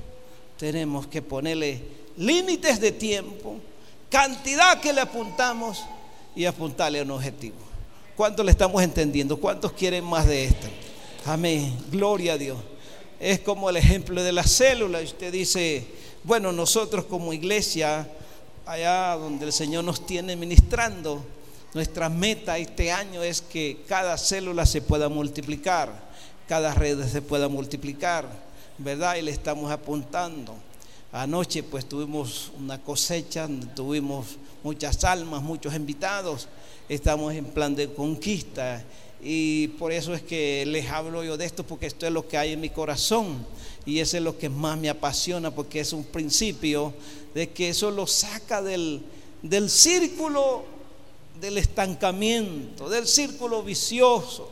tenemos que ponerle límites de tiempo, cantidad que le apuntamos y apuntarle a un objetivo. ¿Cuántos le estamos entendiendo? ¿Cuántos quieren más de esto? Amén. Gloria a Dios. Es como el ejemplo de la célula. Usted dice, bueno, nosotros como iglesia, allá donde el Señor nos tiene ministrando, nuestra meta este año es que cada célula se pueda multiplicar, cada red se pueda multiplicar ¿verdad? Y le estamos apuntando. Anoche pues tuvimos una cosecha, tuvimos muchas almas, muchos invitados, estamos en plan de conquista y por eso es que les hablo yo de esto porque esto es lo que hay en mi corazón y eso es lo que más me apasiona porque es un principio de que eso lo saca del, del círculo del estancamiento, del círculo vicioso,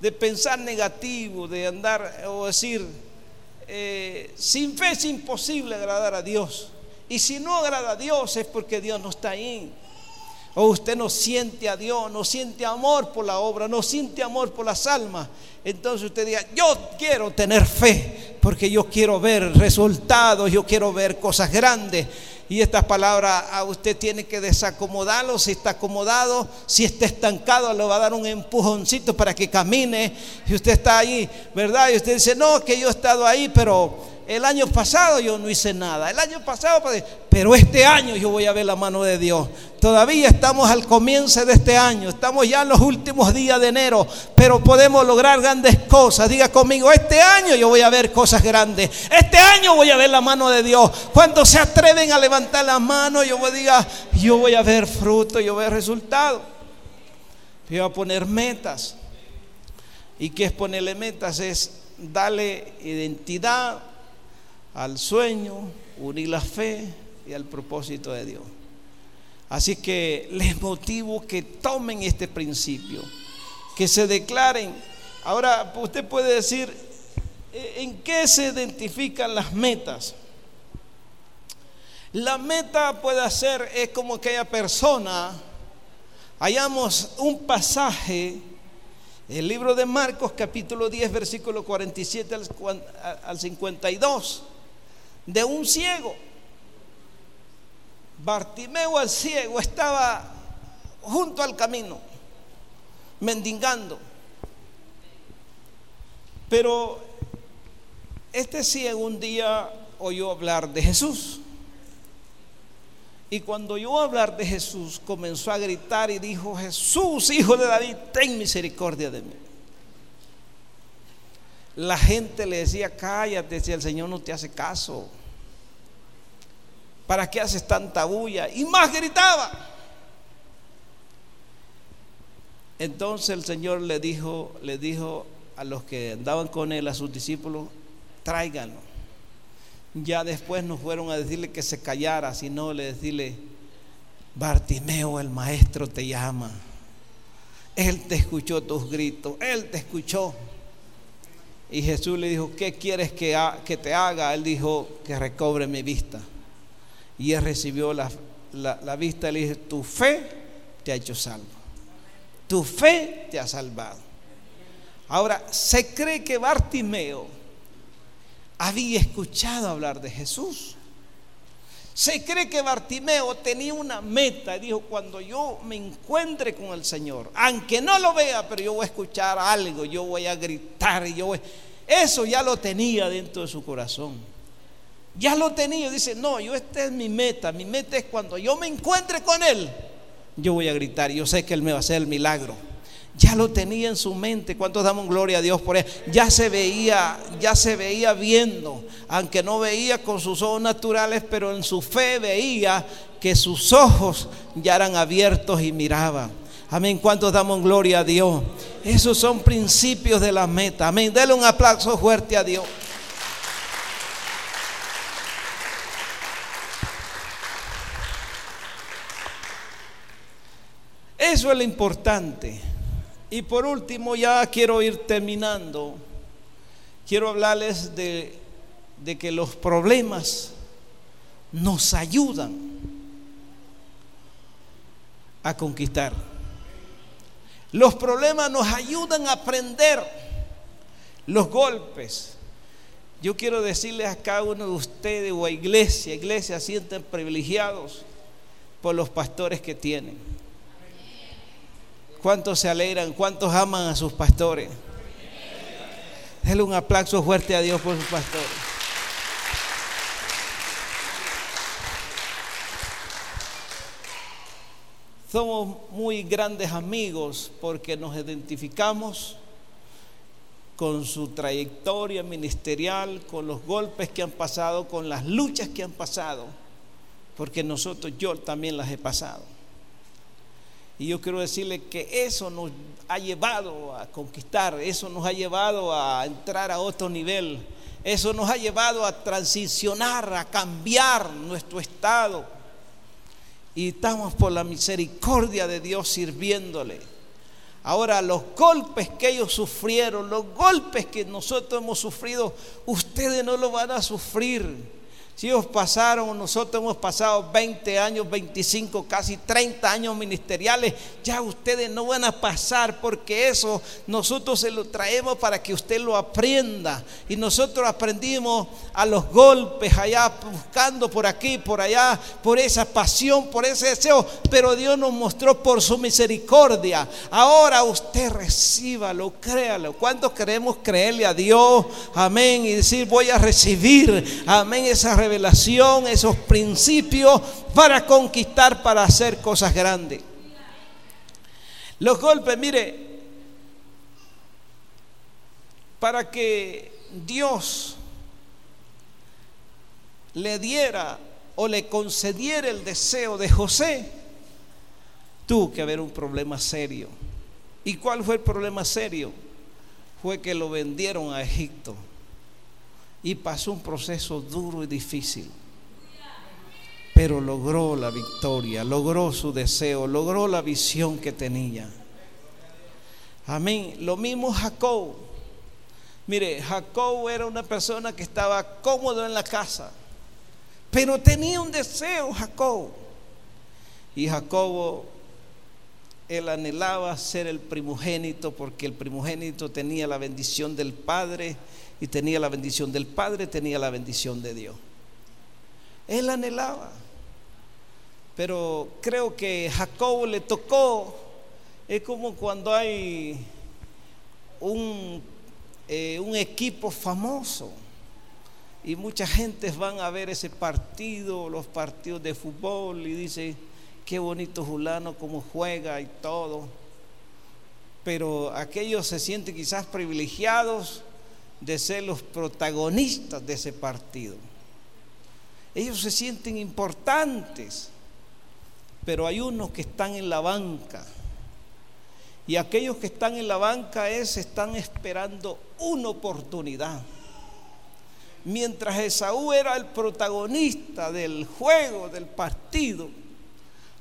de pensar negativo, de andar o decir eh, sin fe es imposible agradar a Dios. Y si no agrada a Dios es porque Dios no está ahí. O usted no siente a Dios, no siente amor por la obra, no siente amor por las almas. Entonces usted diga, yo quiero tener fe, porque yo quiero ver resultados, yo quiero ver cosas grandes. Y esta palabra a usted tiene que desacomodarlo. Si está acomodado, si está estancado, le va a dar un empujoncito para que camine. Y usted está ahí, ¿verdad? Y usted dice, no, que yo he estado ahí, pero el año pasado yo no hice nada. El año pasado, pero este año yo voy a ver la mano de Dios. Todavía estamos al comienzo de este año. Estamos ya en los últimos días de enero. Pero podemos lograr grandes cosas. Diga conmigo, este año yo voy a ver cosas grandes. Este año voy a ver la mano de Dios. Cuando se atreven a levantar la mano, yo voy a diga, yo voy a ver fruto, yo voy a ver resultado. Yo voy a poner metas. ¿Y qué es ponerle metas? Es darle identidad al sueño, unir la fe y al propósito de Dios. Así que les motivo que tomen este principio, que se declaren. Ahora, usted puede decir, eh, ¿en qué se identifican las metas? La meta puede ser, es como aquella persona, hallamos un pasaje, el libro de Marcos capítulo 10, versículo 47 al 52 de un ciego. Bartimeo el ciego estaba junto al camino, mendigando. Pero este ciego un día oyó hablar de Jesús. Y cuando oyó hablar de Jesús, comenzó a gritar y dijo, Jesús, hijo de David, ten misericordia de mí. La gente le decía, cállate si el Señor no te hace caso. ¿Para qué haces tanta bulla? Y más gritaba. Entonces el Señor le dijo, le dijo a los que andaban con él, a sus discípulos, tráiganlo. Ya después no fueron a decirle que se callara, sino le decirle, Bartimeo, el maestro te llama. Él te escuchó tus gritos, él te escuchó. Y Jesús le dijo, ¿qué quieres que, que te haga? Él dijo, que recobre mi vista. Y él recibió la, vista y le dije, tu fe te ha hecho salvo. Tu fe te ha salvado. Ahora, se cree que Bartimeo había escuchado hablar de Jesús. Se cree que Bartimeo tenía una meta y dijo, cuando yo me encuentre con el Señor, aunque no lo vea, pero yo voy a escuchar algo, yo voy a gritar yo voy... Eso ya lo tenía dentro de su corazón. Ya lo tenía. Dice, no, yo esta es mi meta. Mi meta es cuando yo me encuentre con Él, yo voy a gritar. Yo sé que Él me va a hacer el milagro. Ya lo tenía en su mente. ¿Cuántos damos gloria a Dios por él? Ya se veía, ya se veía viendo, aunque no veía con sus ojos naturales, pero en su fe veía que sus ojos ya eran abiertos y miraban. Amén. ¿Cuántos damos gloria a Dios? Esos son principios de la meta. Amén. Dele un aplauso fuerte a Dios. Eso es lo importante. Y por último, ya quiero ir terminando. Quiero hablarles de, de que los problemas nos ayudan a conquistar. Los problemas nos ayudan a aprender los golpes. Yo quiero decirles a cada uno de ustedes o a iglesia, iglesia, sienten privilegiados por los pastores que tienen. ¿Cuántos se alegran? ¿Cuántos aman a sus pastores? Denle un aplauso fuerte a Dios por sus pastores. Somos muy grandes amigos porque nos identificamos con su trayectoria ministerial, con los golpes que han pasado, con las luchas que han pasado, porque nosotros, yo también las he pasado. Y yo quiero decirle que eso nos ha llevado a conquistar, eso nos ha llevado a entrar a otro nivel, eso nos ha llevado a transicionar, a cambiar nuestro estado. Y estamos por la misericordia de Dios sirviéndole. Ahora, los golpes que ellos sufrieron, los golpes que nosotros hemos sufrido, ustedes no lo van a sufrir. Si ellos pasaron, nosotros hemos pasado 20 años, 25, casi 30 años ministeriales, ya ustedes no van a pasar porque eso nosotros se lo traemos para que usted lo aprenda. Y nosotros aprendimos a los golpes allá, buscando por aquí, por allá, por esa pasión, por ese deseo, pero Dios nos mostró por su misericordia. Ahora usted recíbalo, créalo. ¿Cuántos queremos creerle a Dios? Amén. Y decir, voy a recibir, amén, esa revelación, esos principios para conquistar, para hacer cosas grandes. Los golpes, mire, para que Dios le diera o le concediera el deseo de José, tuvo que haber un problema serio. ¿Y cuál fue el problema serio? Fue que lo vendieron a Egipto y pasó un proceso duro y difícil. Pero logró la victoria, logró su deseo, logró la visión que tenía. Amén. Lo mismo Jacob. Mire, Jacob era una persona que estaba cómodo en la casa, pero tenía un deseo, Jacob. Y Jacobo, él anhelaba ser el primogénito porque el primogénito tenía la bendición del Padre y tenía la bendición del Padre, tenía la bendición de Dios. Él anhelaba. Pero creo que Jacob le tocó, es como cuando hay un, eh, un equipo famoso y mucha gente van a ver ese partido, los partidos de fútbol y dice, qué bonito Julano, cómo juega y todo. Pero aquellos se sienten quizás privilegiados de ser los protagonistas de ese partido. Ellos se sienten importantes, pero hay unos que están en la banca. Y aquellos que están en la banca es, están esperando una oportunidad. Mientras Esaú era el protagonista del juego, del partido,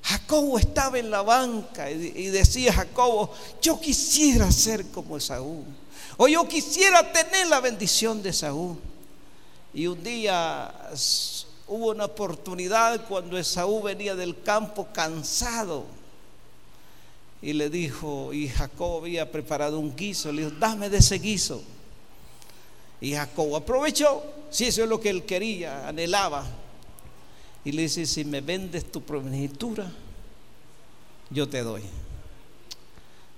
Jacobo estaba en la banca y decía Jacobo, yo quisiera ser como Esaú. O yo quisiera tener la bendición de Saúl. Y un día hubo una oportunidad cuando Esaú venía del campo cansado. Y le dijo, y Jacob había preparado un guiso, le dijo, dame de ese guiso. Y Jacob aprovechó, si eso es lo que él quería, anhelaba. y le dice, si me vendes tu primogenitura, yo te doy.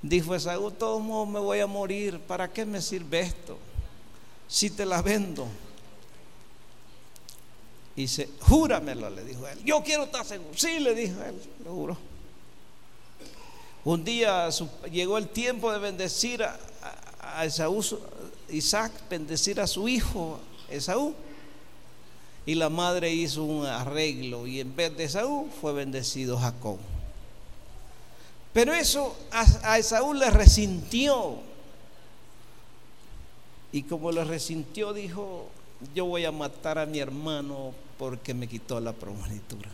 Dijo Esaú, todos modos me voy a morir, ¿para qué me sirve esto? Si te la vendo. Y dice, júramelo, le dijo él. Yo quiero estar seguro. Sí, le dijo él, lo juro. Un día llegó el tiempo de bendecir a, a Esaú, Isaac, bendecir a su hijo Esaú. Y la madre hizo un arreglo y en vez de Esaú fue bendecido Jacob. Pero eso a, Esaú le resintió. Y como le resintió, dijo, yo voy a matar a mi hermano porque me quitó la progenitura.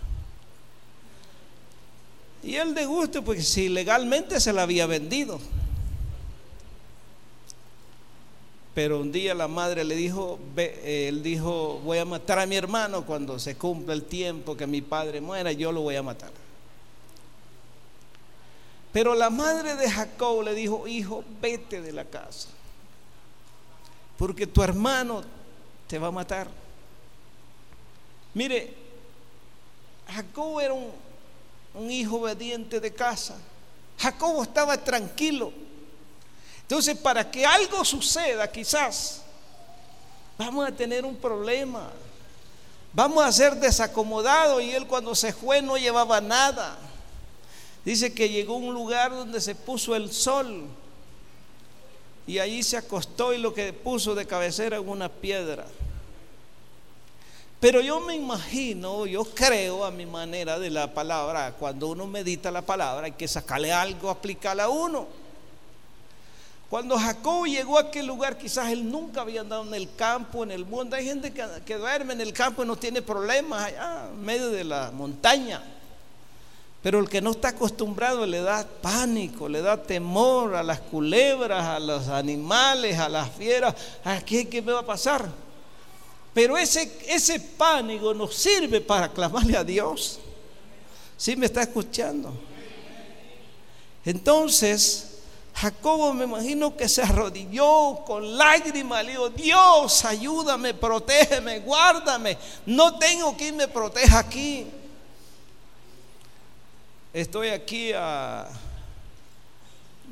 Y él de gusto, porque si legalmente se la había vendido. Pero un día la madre le dijo, él dijo, voy a matar a mi hermano cuando se cumpla el tiempo que mi padre muera, yo lo voy a matar. Pero la madre de Jacob le dijo, hijo, vete de la casa, porque tu hermano te va a matar. Mire, Jacob era un, un hijo obediente de casa. Jacob estaba tranquilo. Entonces, para que algo suceda, quizás, vamos a tener un problema. Vamos a ser desacomodados y él cuando se fue no llevaba nada. Dice que llegó a un lugar donde se puso el sol y allí se acostó y lo que puso de cabecera en una piedra. Pero yo me imagino, yo creo a mi manera de la palabra, cuando uno medita la palabra hay que sacarle algo, aplicarle a uno. Cuando Jacob llegó a aquel lugar, quizás él nunca había andado en el campo, en el mundo. Hay gente que, duerme en el campo y no tiene problemas allá en medio de la montaña. Pero el que no está acostumbrado le da pánico, le da temor a las culebras, a los animales, a las fieras. ¿A qué, qué me va a pasar? Pero ese, ese pánico nos sirve para clamarle a Dios. ¿Sí me está escuchando? Entonces, Jacobo me imagino que se arrodilló con lágrimas, le dijo, Dios, ayúdame, protégeme, guárdame, no tengo quien me proteja aquí. Estoy aquí a,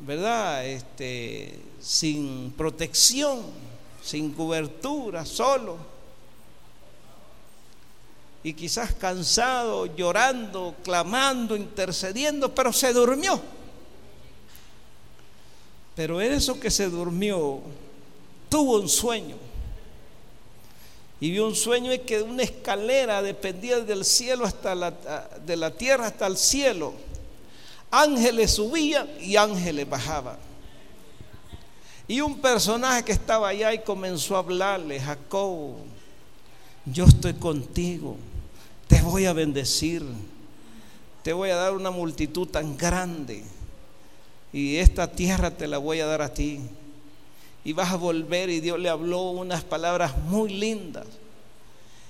¿verdad? Este, sin protección, sin cobertura, solo. Y quizás cansado, llorando, clamando, intercediendo, pero se durmió. Pero eso que se durmió tuvo un sueño. Y vio un sueño es que una escalera dependía del cielo hasta la, de la tierra hasta el cielo. Ángeles subían y ángeles bajaban. Y un personaje que estaba allá y comenzó a hablarle, Jacob, yo estoy contigo, te voy a bendecir, te voy a dar una multitud tan grande y esta tierra te la voy a dar a ti. Y vas a volver y Dios le habló unas palabras muy lindas.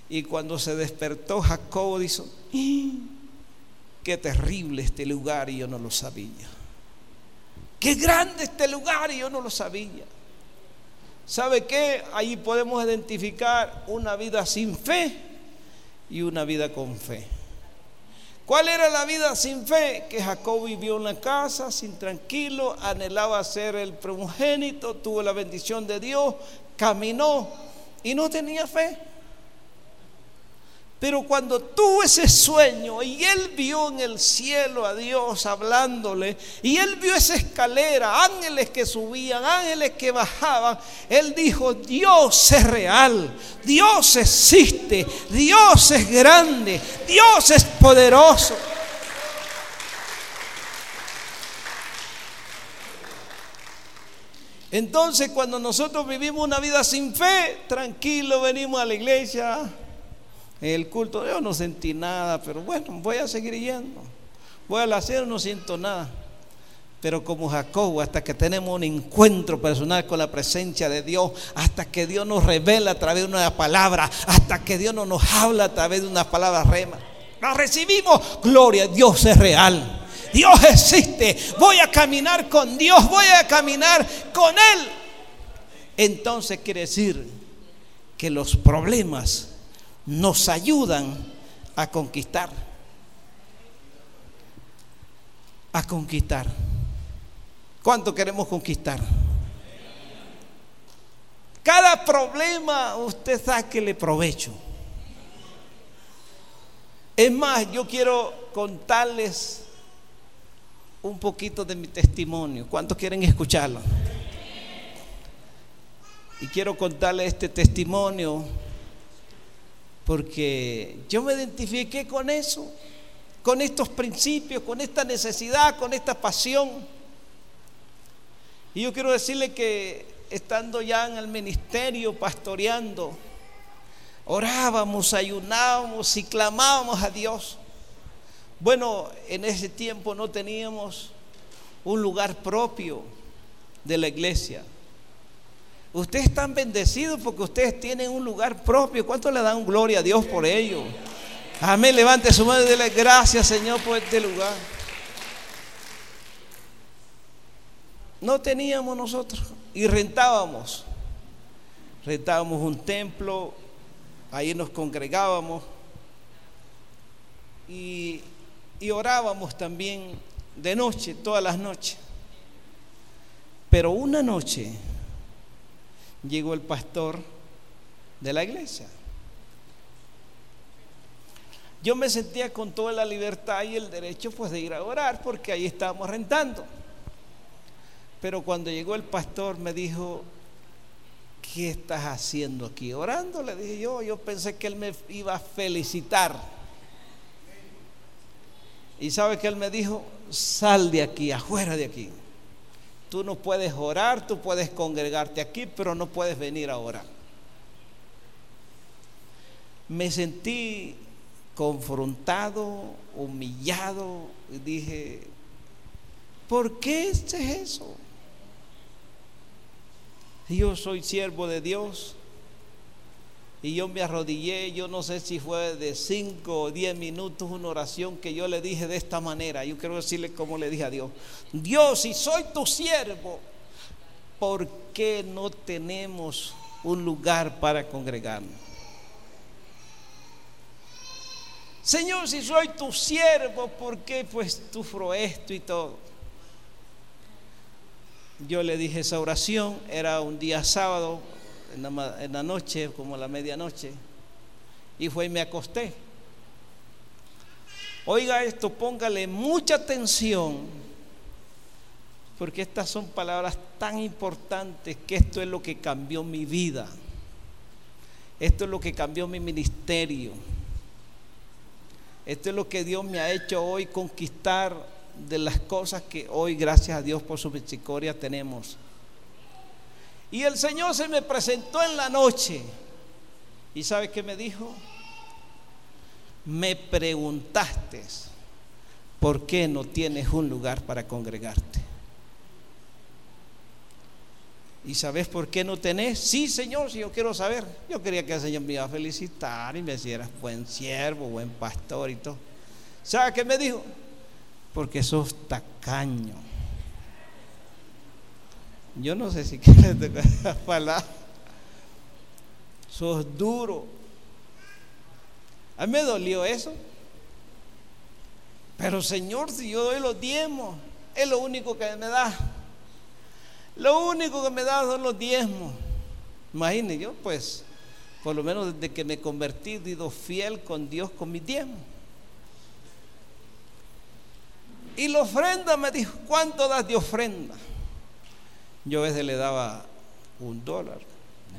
Y cuando se despertó Jacob dijo, qué terrible este lugar y yo no lo sabía. Qué grande este lugar y yo no lo sabía. ¿Sabe qué? Ahí podemos identificar una vida sin fe y una vida con fe. ¿Cuál era la vida sin fe? Que Jacob vivió en la casa sin tranquilo, anhelaba ser el primogénito, tuvo la bendición de Dios, caminó y no tenía fe. Pero cuando tuvo ese sueño y él vio en el cielo a Dios hablándole, y él vio esa escalera, ángeles que subían, ángeles que bajaban, él dijo, Dios es real, Dios existe, Dios es grande, Dios es poderoso. Entonces cuando nosotros vivimos una vida sin fe, tranquilo, venimos a la iglesia, el culto, yo no sentí nada, pero bueno, voy a seguir yendo. Voy a hacer, no siento nada. Pero como Jacob, hasta que tenemos un encuentro personal con la presencia de Dios, hasta que Dios nos revela a través de una palabra, hasta que Dios no nos habla a través de una palabra rema, la recibimos. Gloria, Dios es real. Dios existe. Voy a caminar con Dios, voy a caminar con Él. Entonces quiere decir que los problemas nos ayudan a conquistar. A conquistar. ¿Cuánto queremos conquistar? Cada problema usted le provecho. Es más, yo quiero contarles un poquito de mi testimonio. ¿Cuántos quieren escucharlo? Y quiero contarles este testimonio porque yo me identifiqué con eso, con estos principios, con esta necesidad, con esta pasión. Y yo quiero decirle que estando ya en el ministerio, pastoreando, orábamos, ayunábamos y clamábamos a Dios. Bueno, en ese tiempo no teníamos un lugar propio de la iglesia. Ustedes están bendecidos porque ustedes tienen un lugar propio. ¿Cuánto le dan gloria a Dios por ello? Amén. Levante su mano y dele gracias, Señor, por este lugar. No teníamos nosotros y rentábamos. Rentábamos un templo, ahí nos congregábamos y, y orábamos también de noche, todas las noches. Pero una noche llegó el pastor de la iglesia. Yo me sentía con toda la libertad y el derecho pues de ir a orar porque ahí estábamos rentando. Pero cuando llegó el pastor me dijo, ¿qué estás haciendo aquí? Orando, le dije yo, yo pensé que él me iba a felicitar. Y sabe que él me dijo, sal de aquí, afuera de aquí. Tú no puedes orar, tú puedes congregarte aquí, pero no puedes venir a orar. Me sentí confrontado, humillado, y dije, ¿por qué este es eso? Yo soy siervo de Dios. Y yo me arrodillé, yo no sé si fue de cinco o diez minutos una oración que yo le dije de esta manera. Yo quiero decirle como le dije a Dios. Dios, si soy tu siervo, ¿por qué no tenemos un lugar para congregarnos? Señor, si soy tu siervo, ¿por qué pues sufro esto y todo? yo le dije esa oración, era un día sábado, en la, noche, como a la medianoche, y fue y me acosté. Oiga esto, póngale mucha atención, porque estas son palabras tan importantes que esto es lo que cambió mi vida. Esto es lo que cambió mi ministerio. Esto es lo que Dios me ha hecho hoy conquistar de las cosas que hoy, gracias a Dios por su misericordia, tenemos. Y el Señor se me presentó en la noche. ¿Y sabe qué me dijo? Me preguntaste, ¿por qué no tienes un lugar para congregarte? ¿Y sabes por qué no tenés? Sí, Señor, si yo quiero saber. Yo quería que el Señor me iba a felicitar y me hiciera buen siervo, buen pastor y todo. ¿Sabe qué me dijo? porque sos tacaño. Yo no sé si quieres esa palabra. Sos duro. A mí me dolió eso. Pero Señor, si yo doy los diezmos, es lo único que me da. Lo único que me da son los diezmos. Imagínense, yo pues, por lo menos desde que me convertí, he sido fiel con Dios con mis diezmos. Y la ofrenda me dijo, ¿cuánto das de ofrenda? Yo a veces le daba un dólar,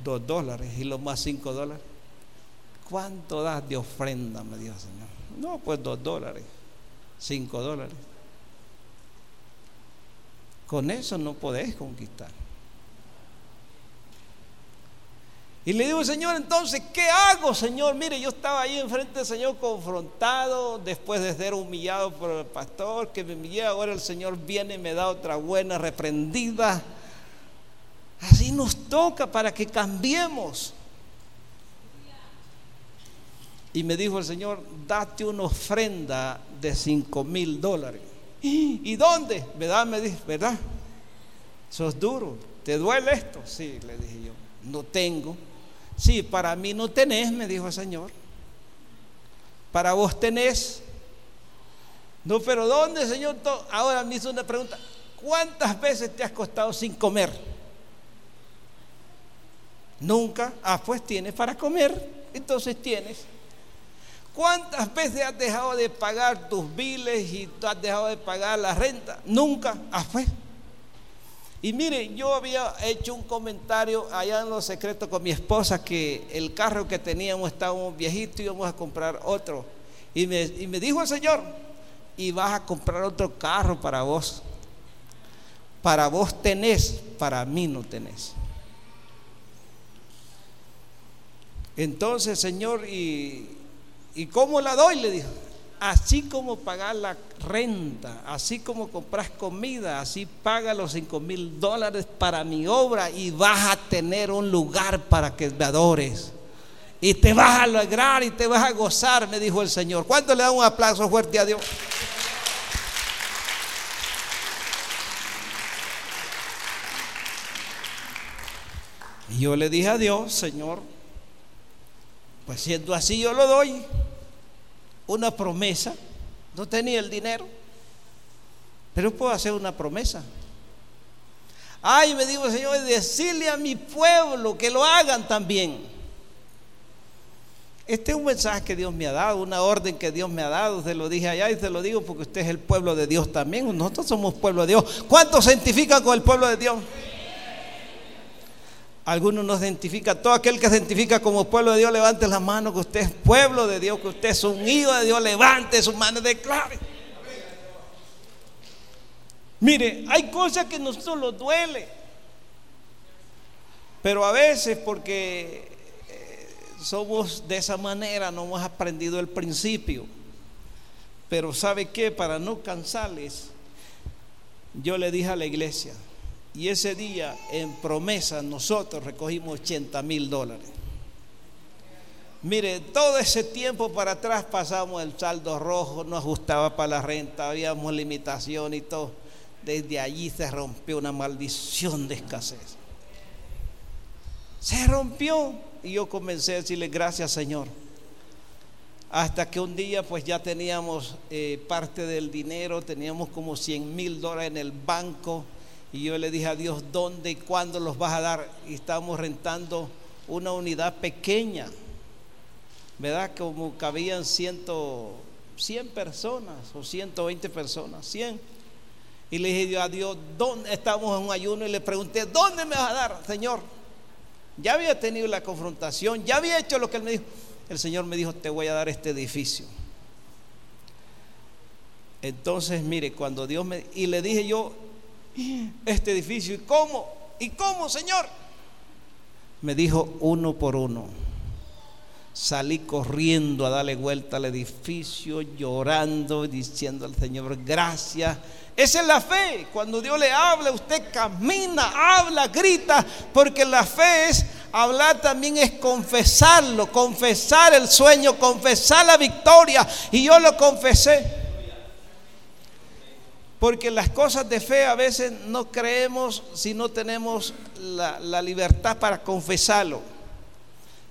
dos dólares y lo más cinco dólares. ¿Cuánto das de ofrenda? Me dijo el Señor. No, pues dos dólares, cinco dólares. Con eso no podés conquistar. Y le digo, Señor, entonces, ¿qué hago, Señor? Mire, yo estaba ahí enfrente del Señor confrontado, después de ser humillado por el pastor, que me humillé, ahora el Señor viene y me da otra buena reprendida. Así nos toca para que cambiemos. Y me dijo el Señor, date una ofrenda de cinco mil dólares. ¿Y dónde? ¿Verdad? Me dijo, ¿verdad? Sos duro. ¿Te duele esto? Sí, le dije yo. No tengo. Sí, para mí no tenés, me dijo el Señor. para vos tenés. No, pero ¿dónde, Señor? Ahora me hizo una pregunta. ¿Cuántas veces te has costado sin comer? Nunca. Ah, pues tienes para comer. Entonces tienes. ¿Cuántas veces has dejado de pagar tus biles y has dejado de pagar la renta? Nunca. Ah, pues. Y mire, yo había hecho un comentario allá en los secretos con mi esposa que el carro que teníamos estaba viejito y íbamos a comprar otro. Y me, y me dijo el Señor, y vas a comprar otro carro para vos. Para vos tenés, para mí no tenés. Entonces, Señor, ¿y, ¿y cómo la doy? Le dijo. Así como pagar la renta, así como compras comida, así paga los cinco mil dólares para mi obra y vas a tener un lugar para que me adores. Y te vas a alegrar y te vas a gozar, me dijo el Señor. ¿Cuánto le da un aplauso fuerte a Dios? Y yo le dije a Dios, Señor, pues siendo así yo lo doy. Una promesa. No tenía el dinero. Pero puedo hacer una promesa. Ay, me dijo el Señor, decirle a mi pueblo que lo hagan también. Este es un mensaje que Dios me ha dado, una orden que Dios me ha dado. Se lo dije allá y se lo digo porque usted es el pueblo de Dios también. Nosotros somos pueblo de Dios. ¿Cuántos se identifican con el pueblo de Dios? Algunos nos identifican, todo aquel que se identifica como pueblo de Dios, levante la mano que usted es pueblo de Dios, que usted es un hijo de Dios, levante su mano de clave. Mire, hay cosas que no solo duele, pero a veces porque eh, somos de esa manera, no hemos aprendido el principio. Pero ¿sabe qué? Para no cansarles, yo le dije a la iglesia, y ese día, en promesa, nosotros recogimos 80 mil dólares. Mire, todo ese tiempo para atrás pasamos el saldo rojo, no ajustaba para la renta, habíamos limitación y todo. Desde allí se rompió una maldición de escasez. Se rompió y yo comencé a decirle gracias Señor. Hasta que un día pues ya teníamos eh, parte del dinero, teníamos como 100 mil dólares en el banco y yo le dije a Dios, ¿dónde y cuándo los vas a dar? Y estábamos rentando una unidad pequeña, ¿verdad? Como cabían ciento, 100 personas o 120 personas, 100. Y le dije a Dios, ¿dónde estamos en un ayuno? Y le pregunté, ¿dónde me vas a dar, Señor? Ya había tenido la confrontación, ya había hecho lo que Él me dijo. El Señor me dijo, te voy a dar este edificio. Entonces, mire, cuando Dios me... Y le dije yo, este edificio. ¿Y cómo? ¿Y cómo, Señor? Me dijo uno por uno. Salí corriendo a darle vuelta al edificio, llorando, diciendo al Señor, gracias. Esa es la fe. Cuando Dios le habla, usted camina, habla, grita, porque la fe es hablar también es confesarlo, confesar el sueño, confesar la victoria. Y yo lo confesé. Porque las cosas de fe a veces no creemos si no tenemos la, libertad para confesarlo.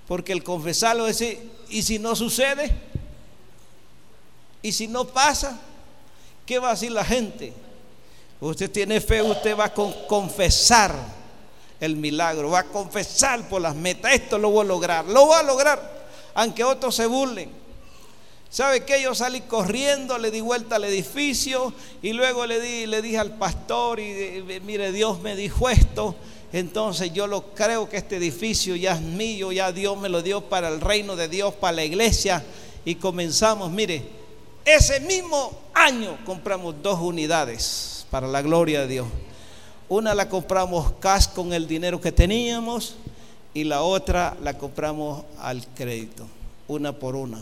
Porque el confesarlo es ¿y si no sucede? ¿Y si no pasa? ¿Qué va a decir la gente? Usted tiene fe, usted va a confesar el milagro, va a confesar por las metas. Esto lo voy a lograr, lo voy a lograr, aunque otros se burlen. ¿Sabe qué? Yo salí corriendo, le di vuelta al edificio y luego le, di, le dije al pastor y mire, Dios me dijo esto. Entonces yo lo creo que este edificio ya es mío, ya Dios me lo dio para el reino de Dios, para la iglesia. Y comenzamos, mire, ese mismo año compramos dos unidades para la gloria de Dios. Una la compramos cash con el dinero que teníamos y la otra la compramos al crédito, una por una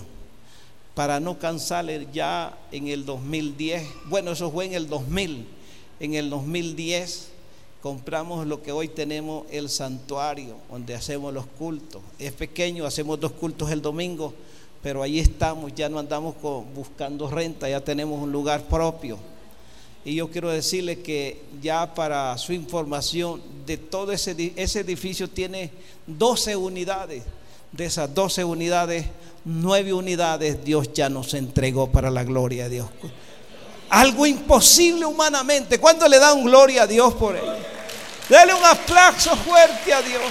para no cansarle ya en el 2010, bueno, eso fue en el 2000, en el 2010 compramos lo que hoy tenemos, el santuario, donde hacemos los cultos. Es pequeño, hacemos dos cultos el domingo, pero ahí estamos, ya no andamos buscando renta, ya tenemos un lugar propio. Y yo quiero decirle que ya para su información, de todo ese, edificio tiene 12 unidades de esas 12 unidades, nueve unidades Dios ya nos entregó para la gloria de Dios. Algo imposible humanamente. ¿Cuánto le dan gloria a Dios por ello? Dele un aplauso fuerte a Dios.